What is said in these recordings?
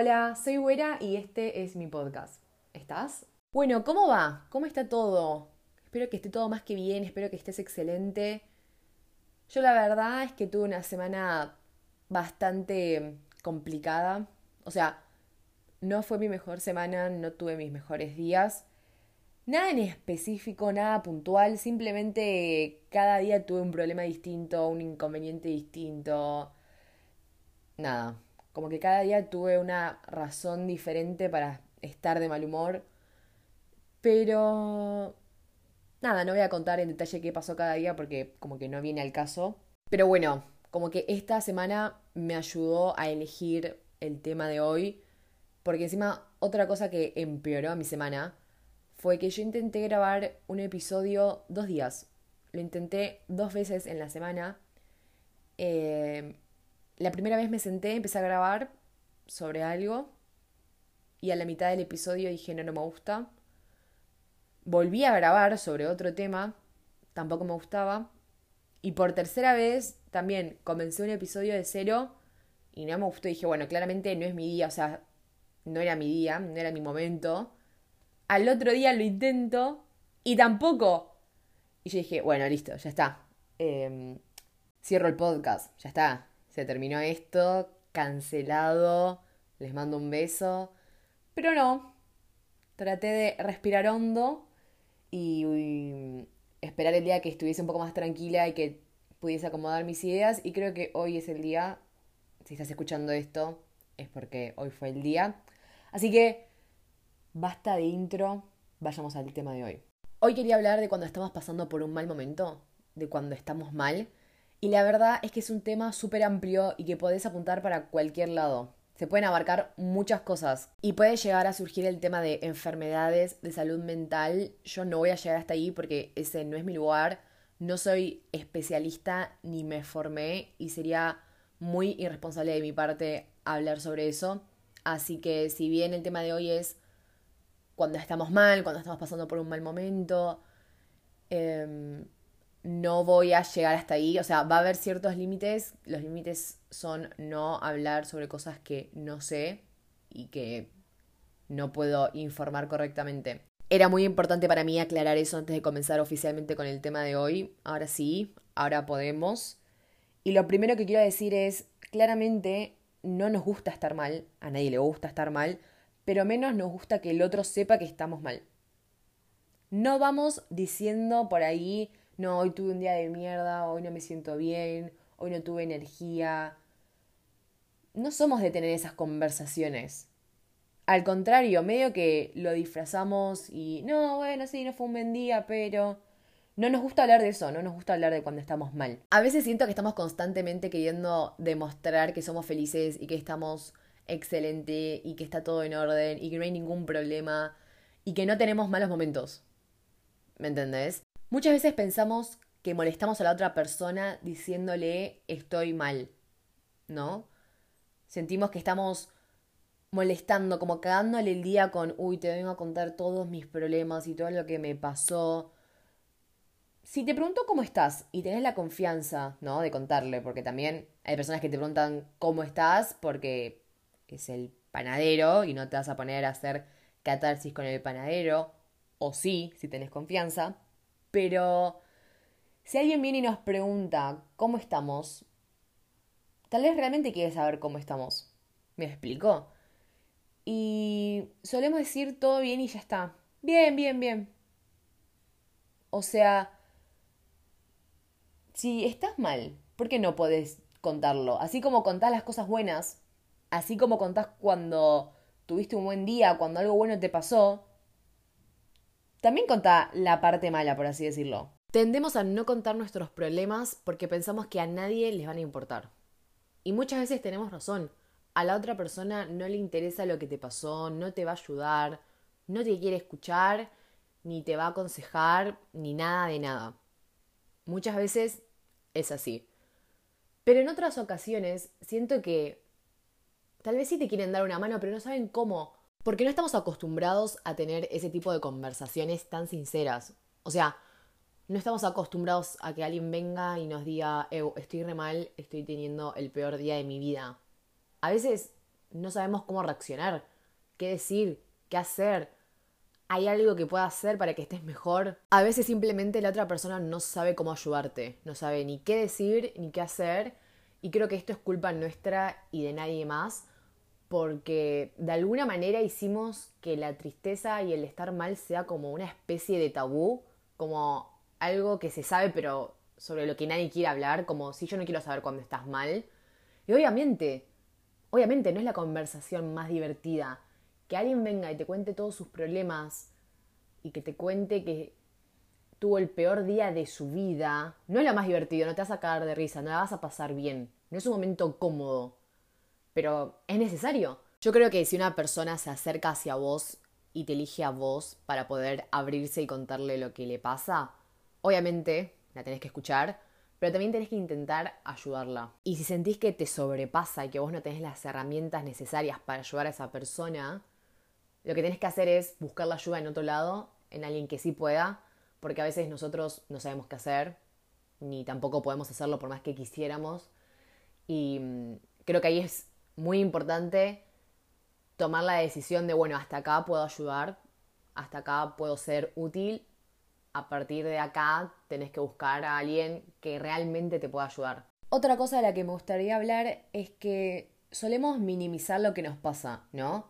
Hola, soy Güera y este es mi podcast. ¿Estás? Bueno, ¿cómo va? ¿Cómo está todo? Espero que esté todo más que bien, espero que estés excelente. Yo la verdad es que tuve una semana bastante complicada. O sea, no fue mi mejor semana, no tuve mis mejores días. Nada en específico, nada puntual, simplemente cada día tuve un problema distinto, un inconveniente distinto. Nada, como que cada día tuve una razón diferente para estar de mal humor. Pero... Nada, no voy a contar en detalle qué pasó cada día porque como que no viene al caso. Pero bueno, como que esta semana me ayudó a elegir el tema de hoy. Porque encima otra cosa que empeoró mi semana fue que yo intenté grabar un episodio dos días. Lo intenté dos veces en la semana. Eh, la primera vez me senté, empecé a grabar sobre algo y a la mitad del episodio dije no, no me gusta. Volví a grabar sobre otro tema, tampoco me gustaba. Y por tercera vez también comencé un episodio de cero y no me gustó. Dije, bueno, claramente no es mi día, o sea, no era mi día, no era mi momento. Al otro día lo intento y tampoco. Y yo dije, bueno, listo, ya está. Em, cierro el podcast, ya está. Se terminó esto, cancelado. Les mando un beso. Pero no. Traté de respirar hondo y, esperar el día que estuviese un poco más tranquila y que pudiese acomodar mis ideas. Y creo que hoy es el día. Si estás escuchando esto, es porque hoy fue el día. Así que Basta de intro, vayamos al tema de hoy. Hoy quería hablar de cuando estamos pasando por un mal momento, de cuando estamos mal, y la verdad es que es un tema súper amplio y que podés apuntar para cualquier lado. Se pueden abarcar muchas cosas y puede llegar a surgir el tema de enfermedades, de salud mental. Yo no voy a llegar hasta ahí porque ese no es mi lugar. No soy especialista ni me formé y sería muy irresponsable de mi parte hablar sobre eso. Así que si bien el tema de hoy es cuando estamos mal, cuando estamos pasando por un mal momento. Em, no voy a llegar hasta ahí. O sea, va a haber ciertos límites. Los límites son no hablar sobre cosas que no sé y que no puedo informar correctamente. Era muy importante para mí aclarar eso antes de comenzar oficialmente con el tema de hoy. Ahora sí, ahora podemos. Y lo primero que quiero decir es, claramente no nos gusta estar mal, a nadie le gusta estar mal, pero menos nos gusta que el otro sepa que estamos mal. No vamos diciendo por ahí, no, hoy tuve un día de mierda, hoy no me siento bien, hoy no tuve energía. No somos de tener esas conversaciones. Al contrario, medio que lo disfrazamos y, no, bueno, sí, no fue un buen día, pero... No nos gusta hablar de eso, no nos gusta hablar de cuando estamos mal. A veces siento que estamos constantemente queriendo demostrar que somos felices y que estamos excelente y que está todo en orden y que no hay ningún problema y que no tenemos malos momentos. ¿Me entendés? Muchas veces pensamos que molestamos a la otra persona diciéndole estoy mal, ¿no? Sentimos que estamos molestando, como cagándole el día con, uy, te vengo a contar todos mis problemas y todo lo que me pasó. Si te pregunto cómo estás y tenés la confianza, ¿no? De contarle, porque también hay personas que te preguntan cómo estás porque es el panadero y no te vas a poner a hacer catarsis con el panadero, o sí, si tenés confianza, pero si alguien viene y nos pregunta cómo estamos, tal vez realmente quiere saber cómo estamos. ¿Me explico? Y solemos decir todo bien y ya está. Bien, bien, bien. O sea, si estás mal, ¿por qué no podés contarlo? Así como contás las cosas buenas, así como contás cuando tuviste un buen día, cuando algo bueno te pasó, también contá la parte mala, por así decirlo. Tendemos a no contar nuestros problemas porque pensamos que a nadie les van a importar. Y muchas veces tenemos razón. A la otra persona no le interesa lo que te pasó, no te va a ayudar, no te quiere escuchar, ni te va a aconsejar, ni nada de nada. Muchas veces es así. Pero en otras ocasiones siento que Tal vez sí te quieren dar una mano, pero no saben cómo. Porque no estamos acostumbrados a tener ese tipo de conversaciones tan sinceras. O sea, no estamos acostumbrados a que alguien venga y nos diga, estoy re mal, estoy teniendo el peor día de mi vida. A veces no sabemos cómo reaccionar, qué decir, qué hacer. ¿Hay algo que pueda hacer para que estés mejor? A veces simplemente la otra persona no sabe cómo ayudarte, no sabe ni qué decir ni qué hacer. Y creo que esto es culpa nuestra y de nadie más, porque de alguna manera hicimos que la tristeza y el estar mal sea como una especie de tabú, como algo que se sabe pero sobre lo que nadie quiere hablar, como si yo no quiero saber cuando estás mal. Y obviamente, obviamente no es la conversación más divertida. Que alguien venga y te cuente todos sus problemas y que te cuente que tuvo el peor día de su vida, no es lo más divertido, no te vas a caer de risa, no la vas a pasar bien, no es un momento cómodo, pero es necesario. Yo creo que si una persona se acerca hacia vos y te elige a vos para poder abrirse y contarle lo que le pasa, obviamente la tenés que escuchar, pero también tenés que intentar ayudarla. Y si sentís que te sobrepasa y que vos no tenés las herramientas necesarias para ayudar a esa persona, lo que tenés que hacer es buscar la ayuda en otro lado, en alguien que sí pueda, porque a veces nosotros no sabemos qué hacer, ni tampoco podemos hacerlo por más que quisiéramos. Y mm, creo que ahí es muy importante tomar la decisión de, bueno, hasta acá puedo ayudar, hasta acá puedo ser útil a partir de acá tenés que buscar a alguien que realmente te pueda ayudar. Otra cosa de la que me gustaría hablar es que solemos minimizar lo que nos pasa, ¿no?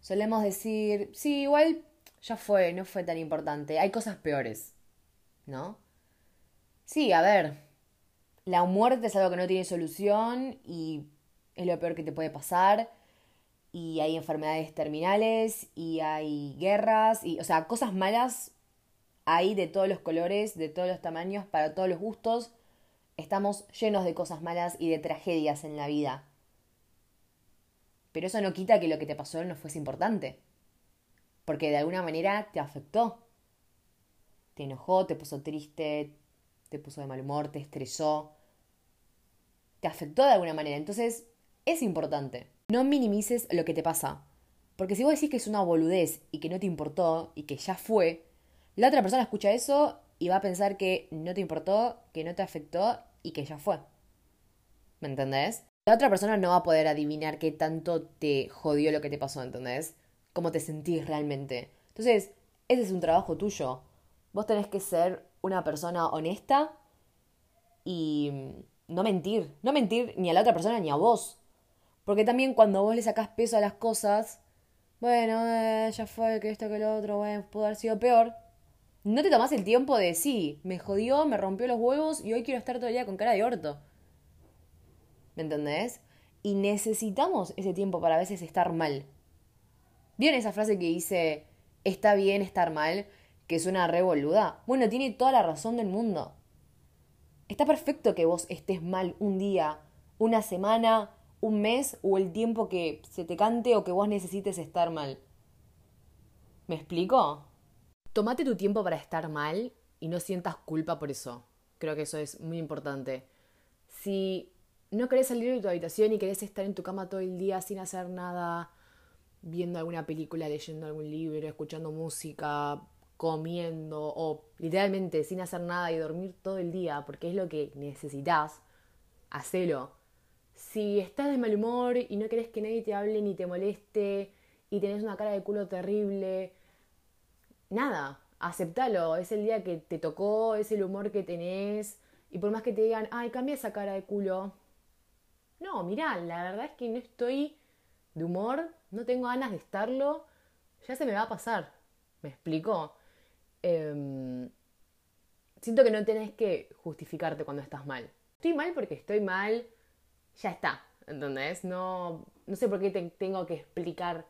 Solemos decir, sí, igual ya fue, no fue tan importante, hay cosas peores, ¿no? Sí, a ver, la muerte es algo que no tiene solución y es lo peor que te puede pasar y hay enfermedades terminales y hay guerras y, o sea, cosas malas hay de todos los colores, de todos los tamaños, para todos los gustos. Estamos llenos de cosas malas y de tragedias en la vida. Pero eso no quita que lo que te pasó no fuese importante. Porque de alguna manera te afectó. Te enojó, te puso triste, te puso de mal humor, te estresó. Te afectó de alguna manera. Entonces, es importante. No minimices lo que te pasa. Porque si vos decís que es una boludez y que no te importó y que ya fue, la otra persona escucha eso y va a pensar que no te importó, que no te afectó y que ya fue. ¿Me entendés? La otra persona no va a poder adivinar qué tanto te jodió lo que te pasó, ¿entendés? Cómo te sentís realmente. Entonces, ese es un trabajo tuyo. Vos tenés que ser una persona honesta y no mentir. No mentir ni a la otra persona ni a vos. Porque también cuando vos le sacás peso a las cosas, bueno, eh, ya fue que esto que lo otro, bueno, pudo haber sido peor no te tomás el tiempo de, sí, me jodió, me rompió los huevos y hoy quiero estar todo el día con cara de orto. ¿Me entendés? Y necesitamos ese tiempo para a veces estar mal. ¿Vieron esa frase que dice, está bien estar mal, que es una revoluda? Bueno, tiene toda la razón del mundo. Está perfecto que vos estés mal un día, una semana, un mes o el tiempo que se te cante o que vos necesites estar mal. ¿Me explico? Tómate tu tiempo para estar mal y no sientas culpa por eso. Creo que eso es muy importante. Si no querés salir de tu habitación y querés estar en tu cama todo el día sin hacer nada, viendo alguna película, leyendo algún libro, escuchando música, comiendo o literalmente sin hacer nada y dormir todo el día porque es lo que necesitas, hacelo. Si estás de mal humor y no querés que nadie te hable ni te moleste y tenés una cara de culo terrible, nada, aceptalo, es el día que te tocó, es el humor que tenés, y por más que te digan, ay, cambia esa cara de culo. No, mirá, la verdad es que no estoy de humor, no tengo ganas de estarlo, ya se me va a pasar. ¿Me explico? Em, siento que no tenés que justificarte cuando estás mal. Estoy mal porque estoy mal, ya está, ¿entendés? No, no sé por qué te tengo que explicar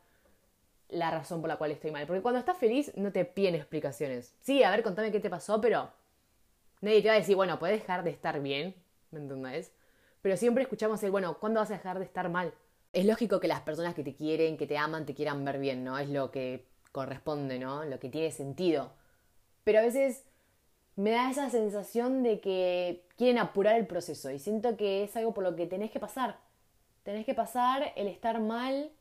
la razón por la cual estoy mal. Porque cuando estás feliz no te piden explicaciones. Sí, a ver, contame qué te pasó, pero nadie te va a decir, bueno, puedes dejar de estar bien, ¿me entendés? Pero siempre escuchamos el, bueno, ¿cuándo vas a dejar de estar mal? Es lógico que las personas que te quieren, que te aman, te quieran ver bien, ¿no? Es lo que corresponde, ¿no? Lo que tiene sentido. Pero a veces me da esa sensación de que quieren apurar el proceso y siento que es algo por lo que tenés que pasar. Tenés que pasar el estar mal,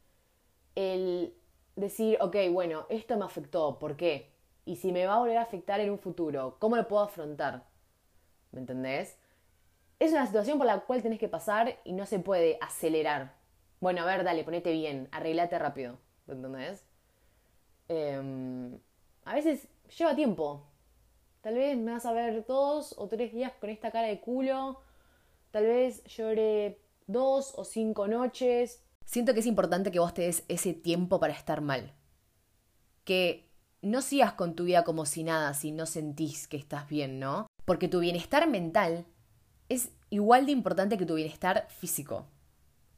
el decir, ok, bueno, esto me afectó, ¿por qué? Y si me va a volver a afectar en un futuro, ¿cómo lo puedo afrontar? ¿Me entendés? Es una situación por la cual tenés que pasar y no se puede acelerar. bueno, a ver, dale, ponete bien, arreglate rápido, ¿entendés? Em, a veces lleva tiempo. Tal vez me vas a ver dos o tres días con esta cara de culo. Tal vez llore dos o cinco noches. Siento que es importante que vos te des ese tiempo para estar mal. Que no sigas con tu vida como si nada, si no sentís que estás bien, ¿no? Porque tu bienestar mental es igual de importante que tu bienestar físico.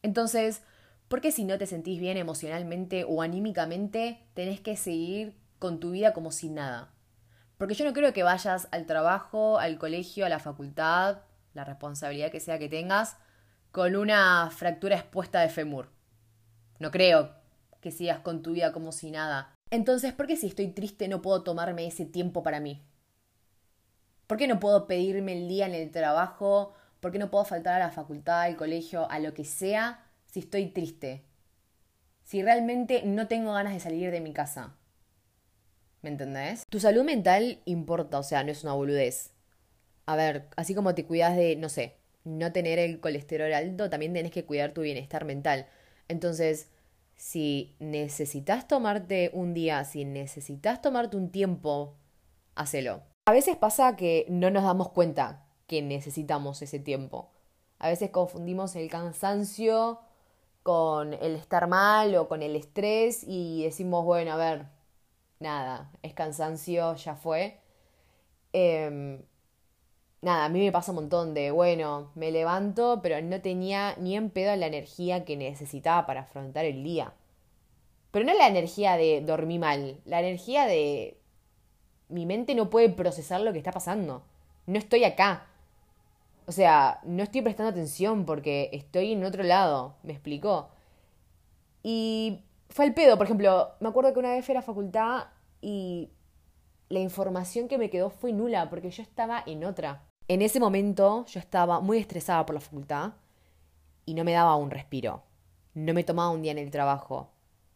Entonces, ¿por qué si no te sentís bien emocionalmente o anímicamente tenés que seguir con tu vida como si nada? Porque yo no creo que vayas al trabajo, al colegio, a la facultad, la responsabilidad que sea que tengas, con una fractura expuesta de fémur. No creo que sigas con tu vida como si nada. Entonces, ¿por qué si estoy triste no puedo tomarme ese tiempo para mí? ¿Por qué no puedo pedirme el día en el trabajo? ¿Por qué no puedo faltar a la facultad, al colegio, a lo que sea si estoy triste? Si realmente no tengo ganas de salir de mi casa. ¿Me entendés? Tu salud mental importa, o sea, no es una boludez. A ver, así como te cuidas de, no sé, no tener el colesterol alto, también tenés que cuidar tu bienestar mental. Entonces, si necesitas tomarte un día, si necesitas tomarte un tiempo, hacelo. A veces pasa que no nos damos cuenta que necesitamos ese tiempo. A veces confundimos el cansancio con el estar mal o con el estrés y decimos, bueno, a ver, nada, es cansancio, ya fue. Em, nada, a mí me pasa un montón de, bueno, me levanto, pero no tenía ni en pedo la energía que necesitaba para afrontar el día. Pero no la energía de dormir mal, la energía de mi mente no puede procesar lo que está pasando. No estoy acá. O sea, no estoy prestando atención porque estoy en otro lado. ¿Me explicó? Y fue el pedo, por ejemplo, me acuerdo que una vez fui a la facultad y la información que me quedó fue nula porque yo estaba en otra. En ese momento yo estaba muy estresada por la facultad y no me daba un respiro. No me tomaba un día en el trabajo.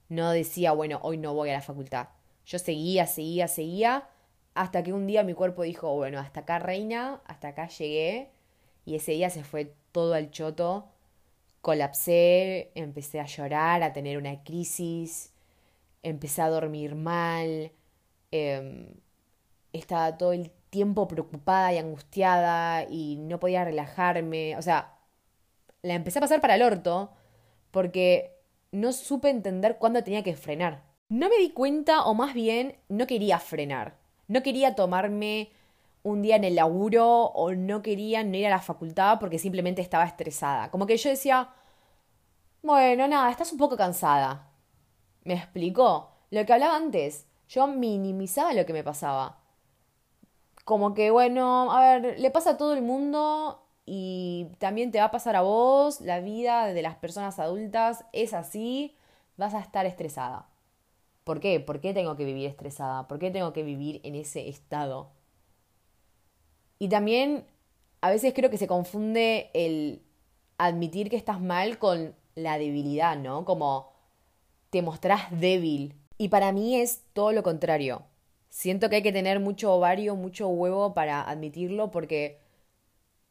No decía, bueno, hoy no voy a la facultad. Yo seguía, seguía, seguía, hasta que un día mi cuerpo dijo, bueno, hasta acá reina, hasta acá llegué. Y ese día se fue todo al choto. Colapsé, empecé a llorar, a tener una crisis, empecé a dormir mal, em, estaba todo el tiempo preocupada y angustiada y no podía relajarme. O sea, la empecé a pasar para el orto porque no supe entender cuándo tenía que frenar. No me di cuenta, o más bien, no quería frenar. No quería tomarme un día en el laburo o no quería no ir a la facultad porque simplemente estaba estresada. Como que yo decía, bueno, nada, estás un poco cansada. ¿Me explicó? Lo que hablaba antes, yo minimizaba lo que me pasaba como que, bueno, a ver, le pasa a todo el mundo y también te va a pasar a vos, la vida de las personas adultas es así, vas a estar estresada. ¿Por qué? ¿Por qué tengo que vivir estresada? ¿Por qué tengo que vivir en ese estado? Y también a veces creo que se confunde el admitir que estás mal con la debilidad, ¿no? Como te mostrás débil. Y para mí es todo lo contrario. Siento que hay que tener mucho ovario, mucho huevo para admitirlo porque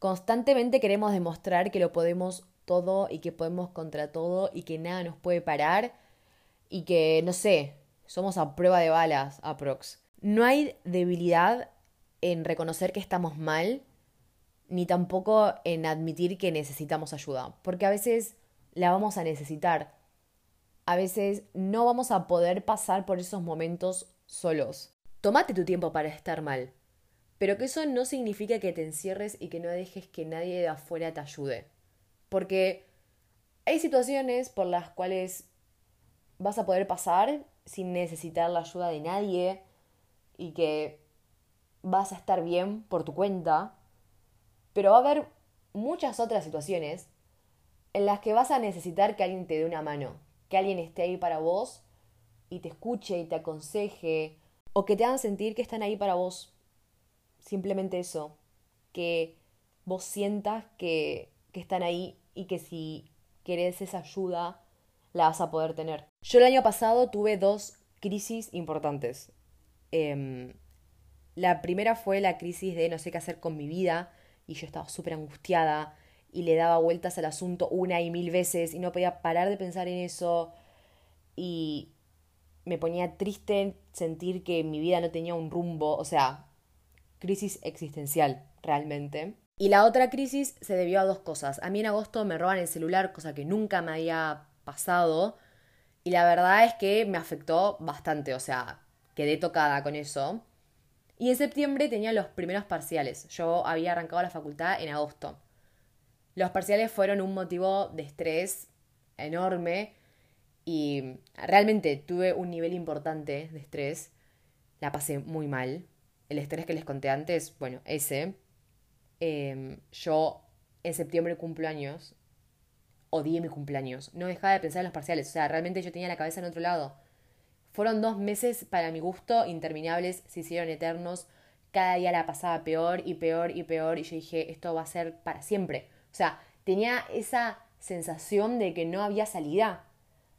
constantemente queremos demostrar que lo podemos todo y que podemos contra todo y que nada nos puede parar y que, no sé, somos a prueba de balas, aprox. No hay debilidad en reconocer que estamos mal, ni tampoco en admitir que necesitamos ayuda, porque a veces la vamos a necesitar. A veces no vamos a poder pasar por esos momentos solos. Tómate tu tiempo para estar mal. Pero que eso no significa que te encierres y que no dejes que nadie de afuera te ayude. Porque hay situaciones por las cuales vas a poder pasar sin necesitar la ayuda de nadie y que vas a estar bien por tu cuenta. Pero va a haber muchas otras situaciones en las que vas a necesitar que alguien te dé una mano, que alguien esté ahí para vos y te escuche y te aconseje o que te hagan sentir que están ahí para vos. Simplemente eso, que vos sientas que, que están ahí y que si querés esa ayuda, la vas a poder tener. Yo el año pasado tuve dos crisis importantes. Em, la primera fue la crisis de no sé qué hacer con mi vida y yo estaba súper angustiada y le daba vueltas al asunto una y mil veces y no podía parar de pensar en eso y me ponía triste sentir que mi vida no tenía un rumbo, o sea, crisis existencial realmente. Y la otra crisis se debió a dos cosas. A mí en agosto me roban el celular, cosa que nunca me había pasado. Y la verdad es que me afectó bastante, o sea, quedé tocada con eso. Y en septiembre tenía los primeros parciales. Yo había arrancado la facultad en agosto. Los parciales fueron un motivo de estrés enorme y realmente tuve un nivel importante de estrés. La pasé muy mal. El estrés que les conté antes, bueno, ese. Em, yo en septiembre cumplo años. Odié mi cumpleaños. No dejaba de pensar en los parciales. O sea, realmente yo tenía la cabeza en otro lado. Fueron dos meses para mi gusto interminables, se hicieron eternos. Cada día la pasaba peor y peor y peor. Y yo dije, esto va a ser para siempre. O sea, tenía esa sensación de que no había salida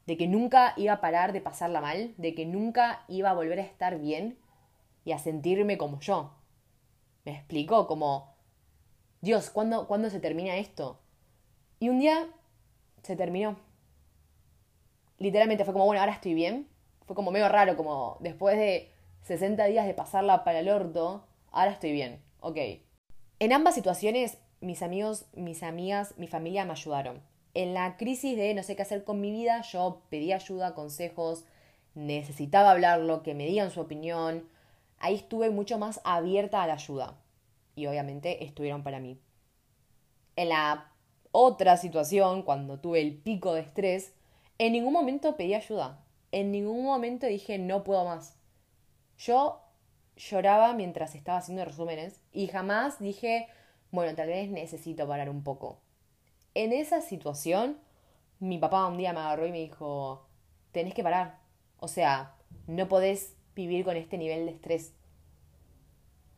de que nunca iba a parar de pasarla mal, de que nunca iba a volver a estar bien y a sentirme como yo. ¿Me explico? Como, Dios, ¿cuándo, ¿cuándo se termina esto? Y un día se terminó. Literalmente fue como, bueno, ahora estoy bien. Fue como medio raro, como después de 60 días de pasarla para el orto, ahora estoy bien. Ok. En ambas situaciones, mis amigos, mis amigas, mi familia me ayudaron en la crisis de no sé qué hacer con mi vida, yo pedí ayuda, consejos, necesitaba hablarlo, que me digan su opinión. Ahí estuve mucho más abierta a la ayuda. Y obviamente estuvieron para mí. En la otra situación, cuando tuve el pico de estrés, en ningún momento pedí ayuda. En ningún momento dije no puedo más. Yo lloraba mientras estaba haciendo resúmenes y jamás dije, bueno, tal vez necesito parar un poco. En esa situación, mi papá un día me agarró y me dijo, tenés que parar. O sea, no podés vivir con este nivel de estrés.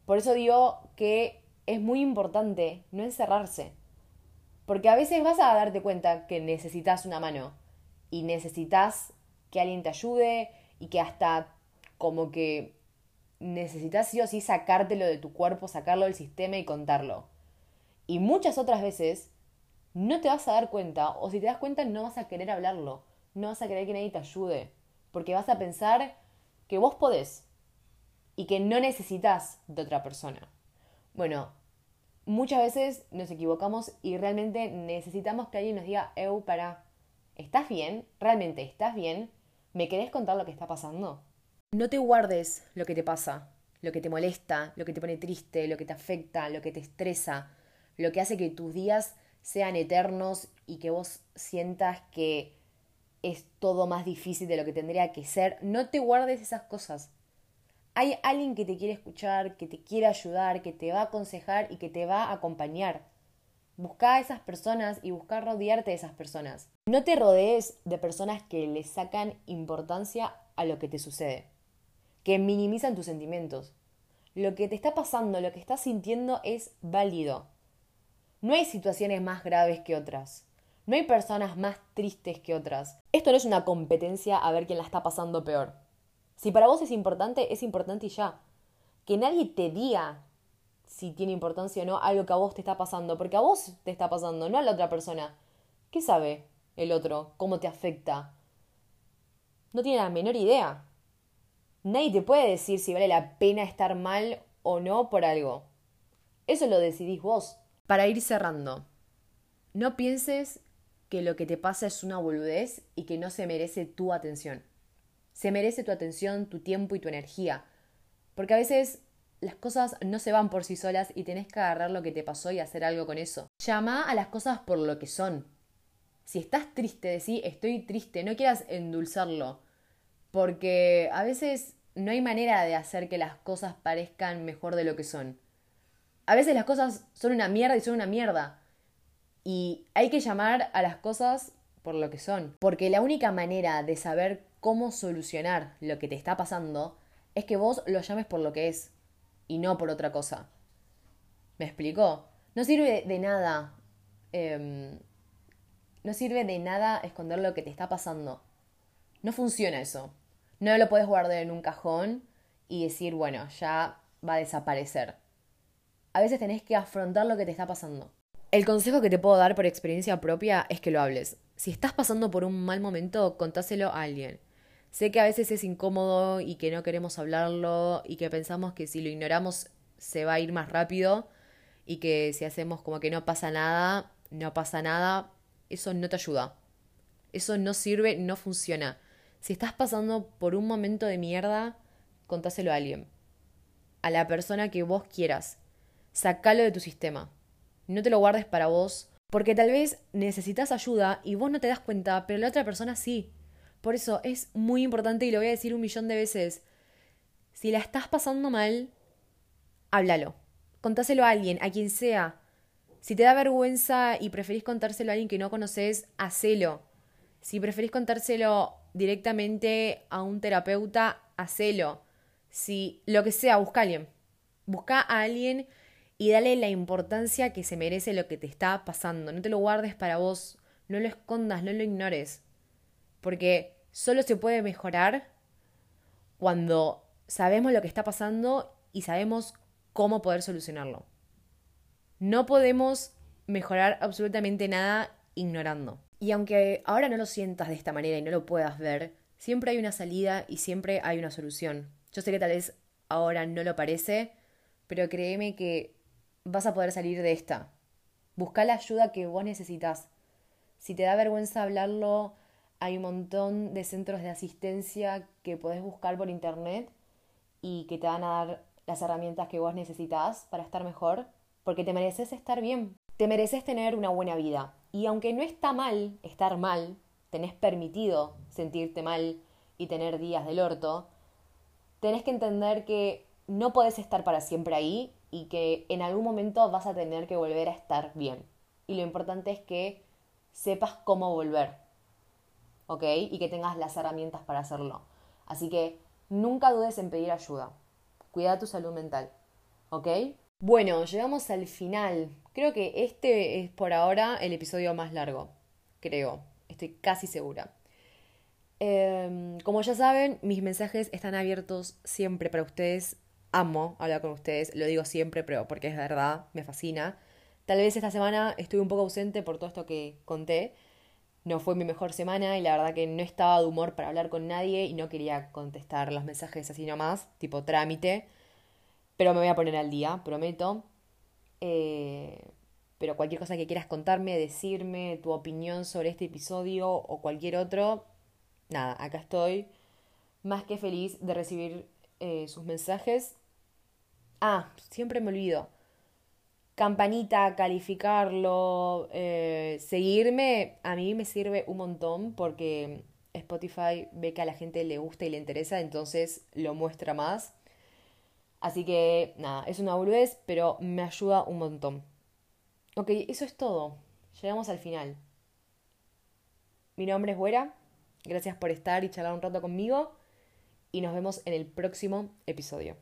Por eso digo que es muy importante no encerrarse. Porque a veces vas a darte cuenta que necesitas una mano y necesitas que alguien te ayude y que hasta como que necesitas sí o sí sacártelo de tu cuerpo, sacarlo del sistema y contarlo. Y muchas otras veces no te vas a dar cuenta, o si te das cuenta no vas a querer hablarlo, no vas a querer que nadie te ayude, porque vas a pensar que vos podés y que no necesitas de otra persona. Bueno, muchas veces nos equivocamos y realmente necesitamos que alguien nos diga, Eu, para, ¿estás bien? ¿Realmente estás bien? ¿Me querés contar lo que está pasando? No te guardes lo que te pasa, lo que te molesta, lo que te pone triste, lo que te afecta, lo que te estresa, lo que hace que tus días sean eternos y que vos sientas que es todo más difícil de lo que tendría que ser, no te guardes esas cosas. Hay alguien que te quiere escuchar, que te quiere ayudar, que te va a aconsejar y que te va a acompañar. Busca a esas personas y busca rodearte de esas personas. No te rodees de personas que le sacan importancia a lo que te sucede, que minimizan tus sentimientos. Lo que te está pasando, lo que estás sintiendo es válido. No hay situaciones más graves que otras. No hay personas más tristes que otras. Esto no es una competencia a ver quién la está pasando peor. Si para vos es importante, es importante y ya. Que nadie te diga si tiene importancia o no algo que a vos te está pasando, porque a vos te está pasando, no a la otra persona. ¿Qué sabe el otro? ¿Cómo te afecta? No tiene la menor idea. Nadie te puede decir si vale la pena estar mal o no por algo. Eso lo decidís vos. Para ir cerrando, no pienses que lo que te pasa es una boludez y que no se merece tu atención. Se merece tu atención, tu tiempo y tu energía. Porque a veces las cosas no se van por sí solas y tenés que agarrar lo que te pasó y hacer algo con eso. Llama a las cosas por lo que son. Si estás triste, decí estoy triste, no quieras endulzarlo. Porque a veces no hay manera de hacer que las cosas parezcan mejor de lo que son a veces las cosas son una mierda y son una mierda. Y hay que llamar a las cosas por lo que son. Porque la única manera de saber cómo solucionar lo que te está pasando es que vos lo llames por lo que es y no por otra cosa. ¿Me explicó? No sirve de nada. Em, no sirve de nada esconder lo que te está pasando. No funciona eso. No lo puedes guardar en un cajón y decir, bueno, ya va a desaparecer a veces tenés que afrontar lo que te está pasando. El consejo que te puedo dar por experiencia propia es que lo hables. Si estás pasando por un mal momento, contáselo a alguien. Sé que a veces es incómodo y que no queremos hablarlo y que pensamos que si lo ignoramos se va a ir más rápido y que si hacemos como que no pasa nada, no pasa nada, eso no te ayuda. Eso no sirve, no funciona. Si estás pasando por un momento de mierda, contáselo a alguien. A la persona que vos quieras. Sacalo de tu sistema. No te lo guardes para vos, porque tal vez necesitas ayuda y vos no te das cuenta, pero la otra persona sí. Por eso es muy importante y lo voy a decir un millón de veces. Si la estás pasando mal, háblalo. Contáselo a alguien, a quien sea. Si te da vergüenza y preferís contárselo a alguien que no conoces, hacelo. Si preferís contárselo directamente a un terapeuta, hacelo. Si lo que sea, busca a alguien. Busca a alguien y dale la importancia que se merece lo que te está pasando. No te lo guardes para vos, no lo escondas, no lo ignores. Porque solo se puede mejorar cuando sabemos lo que está pasando y sabemos cómo poder solucionarlo. No podemos mejorar absolutamente nada ignorando. Y aunque ahora no lo sientas de esta manera y no lo puedas ver, siempre hay una salida y siempre hay una solución. Yo sé que tal vez ahora no lo parece, pero créeme que vas a poder salir de esta. Busca la ayuda que vos necesitas. Si te da vergüenza hablarlo, hay un montón de centros de asistencia que podés buscar por internet y que te van a dar las herramientas que vos necesitas para estar mejor, porque te mereces estar bien. Te mereces tener una buena vida. Y aunque no está mal estar mal, tenés permitido sentirte mal y tener días del orto, tenés que entender que no podés estar para siempre ahí y que en algún momento vas a tener que volver a estar bien. Y lo importante es que sepas cómo volver, Y que tengas las herramientas para hacerlo. Así que nunca dudes en pedir ayuda. Cuida tu salud mental, ¿ok? Bueno, llegamos al final. Creo que este es por ahora el episodio más largo. Creo. Estoy casi segura. Em, como ya saben, mis mensajes están abiertos siempre para ustedes amo hablar con ustedes, lo digo siempre, pero porque es verdad, me fascina. Tal vez esta semana estuve un poco ausente por todo esto que conté. No fue mi mejor semana y la verdad que no estaba de humor para hablar con nadie y no quería contestar los mensajes así nomás, tipo trámite. Pero me voy a poner al día, prometo. Eh, pero cualquier cosa que quieras contarme, decirme tu opinión sobre este episodio o cualquier otro, nada, acá estoy. Más que feliz de recibir eh, sus mensajes. Ah, siempre me olvido. Campanita, calificarlo, eh, seguirme, a mí me sirve un montón porque Spotify ve que a la gente le gusta y le interesa, entonces lo muestra más. Así que nada, es una boludez, pero me ayuda un montón. Ok, eso es todo. Llegamos al final. Mi nombre es Güera. Gracias por estar y charlar un rato conmigo y nos vemos en el próximo episodio.